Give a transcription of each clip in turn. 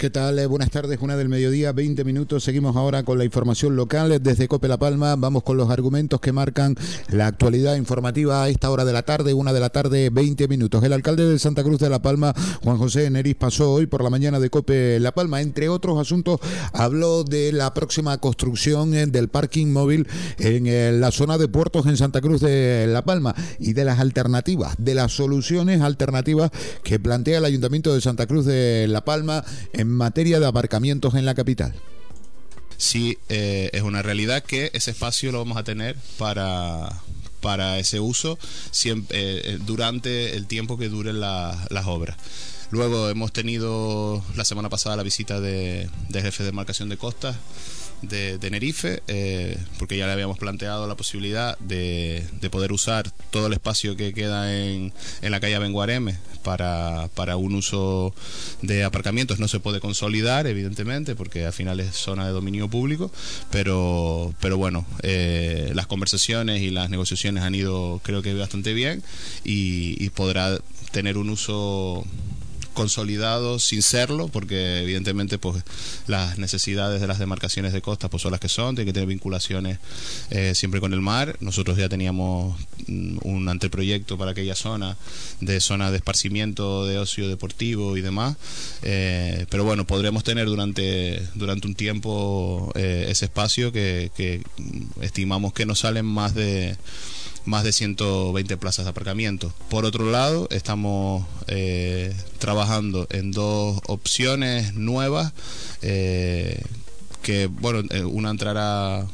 ¿Qué tal? Eh, buenas tardes, una del mediodía, 20 minutos. Seguimos ahora con la información local desde Cope La Palma. Vamos con los argumentos que marcan la actualidad informativa a esta hora de la tarde, una de la tarde, 20 minutos. El alcalde de Santa Cruz de La Palma, Juan José Neris, pasó hoy por la mañana de Cope La Palma. Entre otros asuntos, habló de la próxima construcción eh, del parking móvil en eh, la zona de puertos en Santa Cruz de La Palma y de las alternativas, de las soluciones alternativas que plantea el Ayuntamiento de Santa Cruz de La Palma en materia de aparcamientos en la capital. Sí, eh, es una realidad que ese espacio lo vamos a tener para, para ese uso siempre, eh, durante el tiempo que duren las obras. Luego hemos tenido la semana pasada la visita de, de jefe de marcación de costas de Tenerife, eh, porque ya le habíamos planteado la posibilidad de, poder usar todo el espacio que queda en, en la calle Benguareme para, para un uso de aparcamientos. No se puede consolidar, evidentemente, porque al final es zona de dominio público, pero, pero bueno, eh, las conversaciones y las negociaciones han ido creo que bastante bien y, y podrá tener un uso consolidado sin serlo, porque evidentemente pues las necesidades de las demarcaciones de costas pues son las que son, tiene que tener vinculaciones eh, siempre con el mar. Nosotros ya teníamos mm, un anteproyecto para aquella zona de zona de esparcimiento, de ocio deportivo y demás, eh, pero bueno, podremos tener durante, durante un tiempo eh, ese espacio que, que estimamos que nos salen más de más de 120 plazas de aparcamiento. Por otro lado, estamos eh, trabajando en dos opciones nuevas eh, que, bueno, eh, una entrará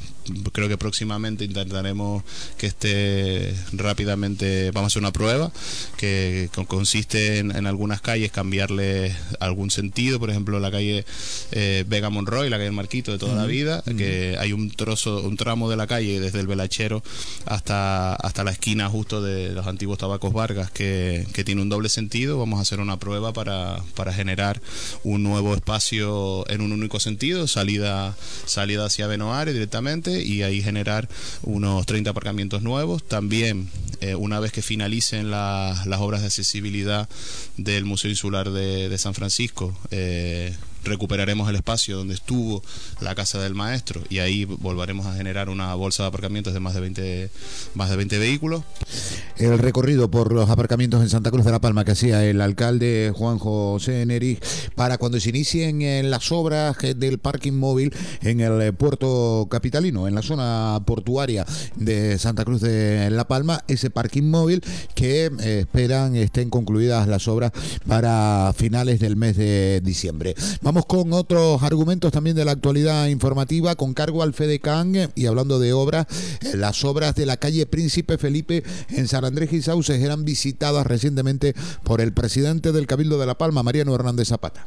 creo que próximamente intentaremos que esté rápidamente, vamos a hacer una prueba que consiste en, algunas calles cambiarle algún sentido, por ejemplo la calle eh, Vega Monroy, la calle Marquito de toda la vida, que hay un trozo, un tramo de la calle desde el Velachero hasta, hasta la esquina justo de los antiguos tabacos Vargas que, que tiene un doble sentido, vamos a hacer una prueba para, para generar un nuevo espacio en un único sentido, salida, salida hacia Benoare directamente y ahí generar unos 30 aparcamientos nuevos. También, eh, una vez que finalicen las obras de accesibilidad del Museo Insular de, de San Francisco, eh, recuperaremos el espacio donde estuvo la casa del maestro y ahí volveremos a generar una bolsa de aparcamientos de más de 20, más de 20 vehículos. El recorrido por los aparcamientos en Santa Cruz de la Palma que hacía el alcalde Juan José Neri para cuando se inicien en las obras del parking móvil en el puerto capitalino, en la zona portuaria de Santa Cruz de la Palma, ese parking móvil que eh, esperan estén concluidas las obras para finales del mes de diciembre. Vamos con otros argumentos también de la actualidad informativa con cargo al FEDECAN y hablando de obras, eh, las obras de la calle Príncipe Felipe en San Andrés y Sauces eran visitadas recientemente por el presidente del Cabildo de La Palma, Mariano Hernández Zapata.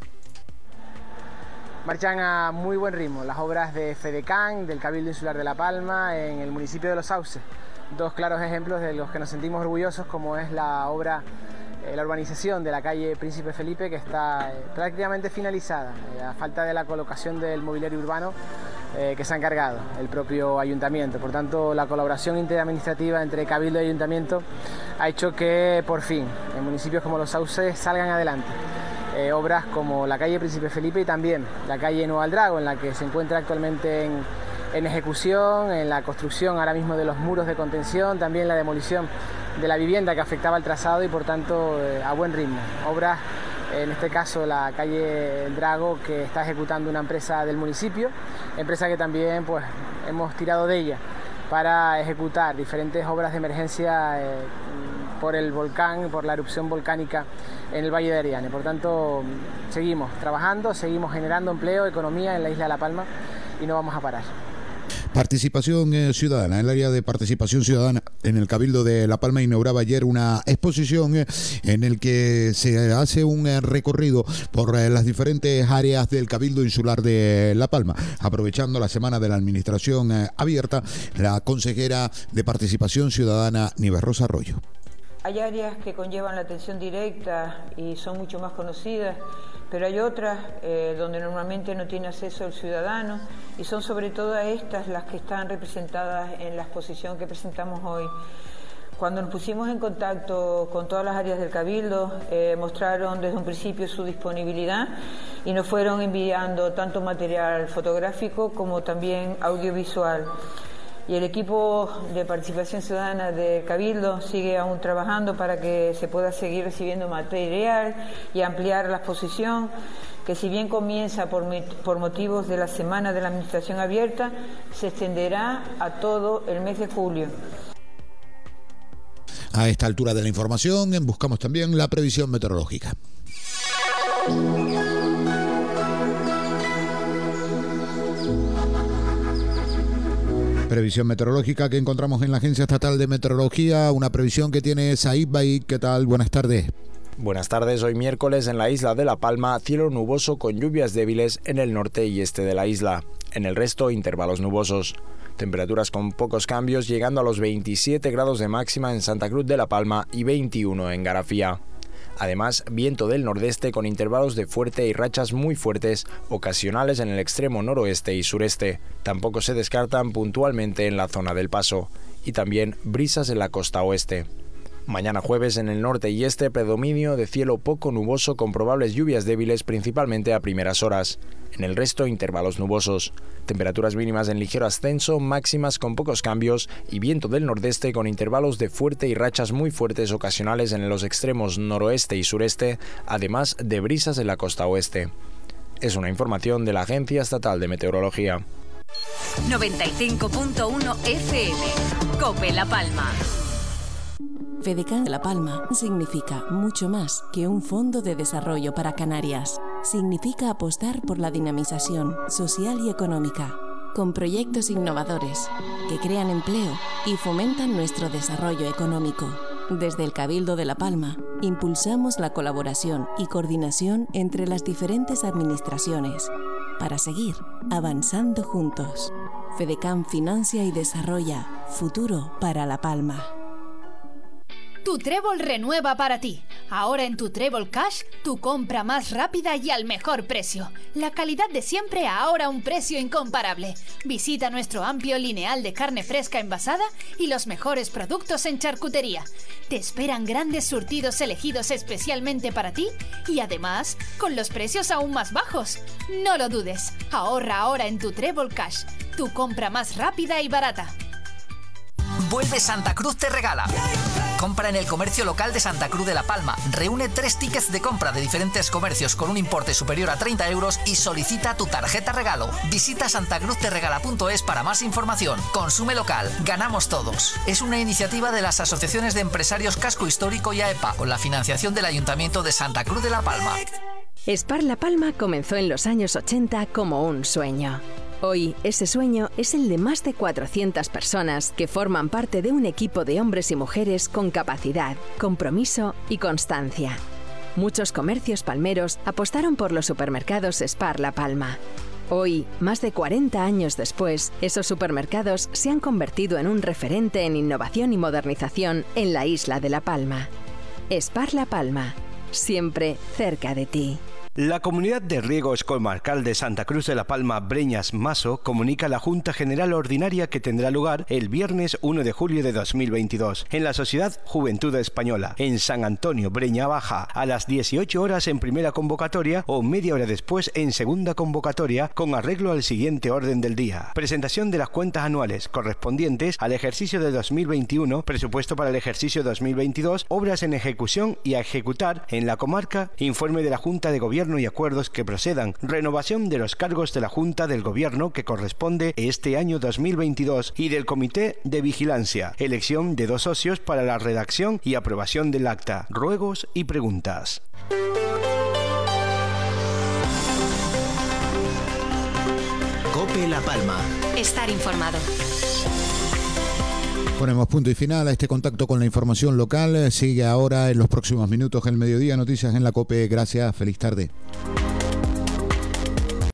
Marchan a muy buen ritmo. Las obras de FEDECAN, del Cabildo Insular de La Palma, en el municipio de Los Sauces. Dos claros ejemplos de los que nos sentimos orgullosos, como es la obra eh, la urbanización de la calle Príncipe Felipe que está eh, prácticamente finalizada, eh, a falta de la colocación del mobiliario urbano que se ha encargado el propio ayuntamiento. Por tanto, la colaboración interadministrativa entre Cabildo y Ayuntamiento ha hecho que por fin en municipios como Los Sauces salgan adelante. obras como la calle Príncipe Felipe y también la calle Nueva Aldrago, en la que se encuentra actualmente en, en ejecución, en la construcción ahora mismo de los muros de contención, también la demolición de la vivienda que afectaba el trazado y por tanto eh, a buen ritmo. Obras, en este caso la calle Drago que está ejecutando una empresa del municipio, empresa que también pues hemos tirado de ella para ejecutar diferentes obras de emergencia eh, por el volcán, por la erupción volcánica en el Valle de Ariane. Por tanto, seguimos trabajando, seguimos generando empleo, economía en la isla de La Palma y no vamos a parar. Participación eh, ciudadana. El área de participación ciudadana en el Cabildo de La Palma inauguraba ayer una exposición eh, en el que se hace un eh, recorrido por las diferentes áreas del Cabildo Insular de La Palma. Aprovechando la semana de la Administración abierta, la consejera de Participación Ciudadana Nieves Rosa Arroyo. Hay áreas que conllevan la atención directa y son mucho más conocidas pero hay otras eh, donde normalmente no tiene acceso el ciudadano y son sobre todo estas las que están representadas en la exposición que presentamos hoy. Cuando nos pusimos en contacto con todas las áreas del Cabildo, eh, mostraron desde un principio su disponibilidad y nos fueron enviando tanto material fotográfico como también audiovisual y el equipo de participación ciudadana de Cabildo sigue aún trabajando para que se pueda seguir recibiendo material y ampliar la exposición, que si bien comienza por, por motivos de la Semana de la Administración Abierta, se extenderá a todo el mes de julio. A esta altura de la información buscamos también la previsión meteorológica. Previsión meteorológica que encontramos en la Agencia Estatal de Meteorología, una previsión que tiene Said Baik. ¿Qué tal? Buenas tardes. Buenas tardes, hoy miércoles en la isla de La Palma, cielo nuboso con lluvias débiles en el norte y este de la isla. En el resto, intervalos nubosos. Temperaturas con pocos cambios, llegando a los 27 grados de máxima en Santa Cruz de La Palma y 21 en Garafía. Además, viento del nordeste con intervalos de fuerte y rachas muy fuertes, ocasionales en el extremo noroeste y sureste. Tampoco se descartan puntualmente en la zona del paso. Y también brisas en la costa oeste. Mañana jueves en el norte y este predominio de cielo poco nuboso con probables lluvias débiles principalmente a primeras horas. En el resto intervalos nubosos. Temperaturas mínimas en ligero ascenso, máximas con pocos cambios y viento del nordeste con intervalos de fuerte y rachas muy fuertes ocasionales en los extremos noroeste y sureste, además de brisas en la costa oeste. Es una información de la Agencia Estatal de Meteorología. 95.1 FM. Cope La Palma. FEDECAN La Palma significa mucho más que un fondo de desarrollo para Canarias. Significa apostar por la dinamización social y económica, con proyectos innovadores que crean empleo y fomentan nuestro desarrollo económico. Desde el Cabildo de La Palma, impulsamos la colaboración y coordinación entre las diferentes administraciones para seguir avanzando juntos. FEDECAN financia y desarrolla futuro para La Palma. Tu Trébol renueva para ti. Ahora en tu Trébol Cash, tu compra más rápida y al mejor precio. La calidad de siempre ahora un precio incomparable. Visita nuestro amplio lineal de carne fresca envasada y los mejores productos en charcutería. Te esperan grandes surtidos elegidos especialmente para ti y además con los precios aún más bajos. No lo dudes. Ahorra ahora en tu Trébol Cash, tu compra más rápida y barata. Vuelve Santa Cruz te regala. Compra en el comercio local de Santa Cruz de la Palma. Reúne tres tickets de compra de diferentes comercios con un importe superior a 30 euros y solicita tu tarjeta regalo. Visita santacruzterregala.es para más información. Consume local. Ganamos todos. Es una iniciativa de las asociaciones de empresarios Casco Histórico y AEPA con la financiación del Ayuntamiento de Santa Cruz de la Palma. Spar La Palma comenzó en los años 80 como un sueño. Hoy, ese sueño es el de más de 400 personas que forman parte de un equipo de hombres y mujeres con capacidad, compromiso y constancia. Muchos comercios palmeros apostaron por los supermercados Spar La Palma. Hoy, más de 40 años después, esos supermercados se han convertido en un referente en innovación y modernización en la isla de La Palma. Spar La Palma, siempre cerca de ti. La Comunidad de Riegos Comarcal de Santa Cruz de la Palma Breñas Maso comunica la Junta General Ordinaria que tendrá lugar el viernes 1 de julio de 2022 en la Sociedad Juventud Española en San Antonio Breña Baja a las 18 horas en primera convocatoria o media hora después en segunda convocatoria con arreglo al siguiente orden del día. Presentación de las cuentas anuales correspondientes al ejercicio de 2021, presupuesto para el ejercicio 2022, obras en ejecución y a ejecutar en la comarca, informe de la Junta de Gobierno y acuerdos que procedan, renovación de los cargos de la Junta del Gobierno que corresponde este año 2022 y del Comité de Vigilancia, elección de dos socios para la redacción y aprobación del acta, ruegos y preguntas. Cope La Palma. Estar informado. Ponemos punto y final a este contacto con la información local. Sigue ahora en los próximos minutos el mediodía. Noticias en la COPE. Gracias. Feliz tarde.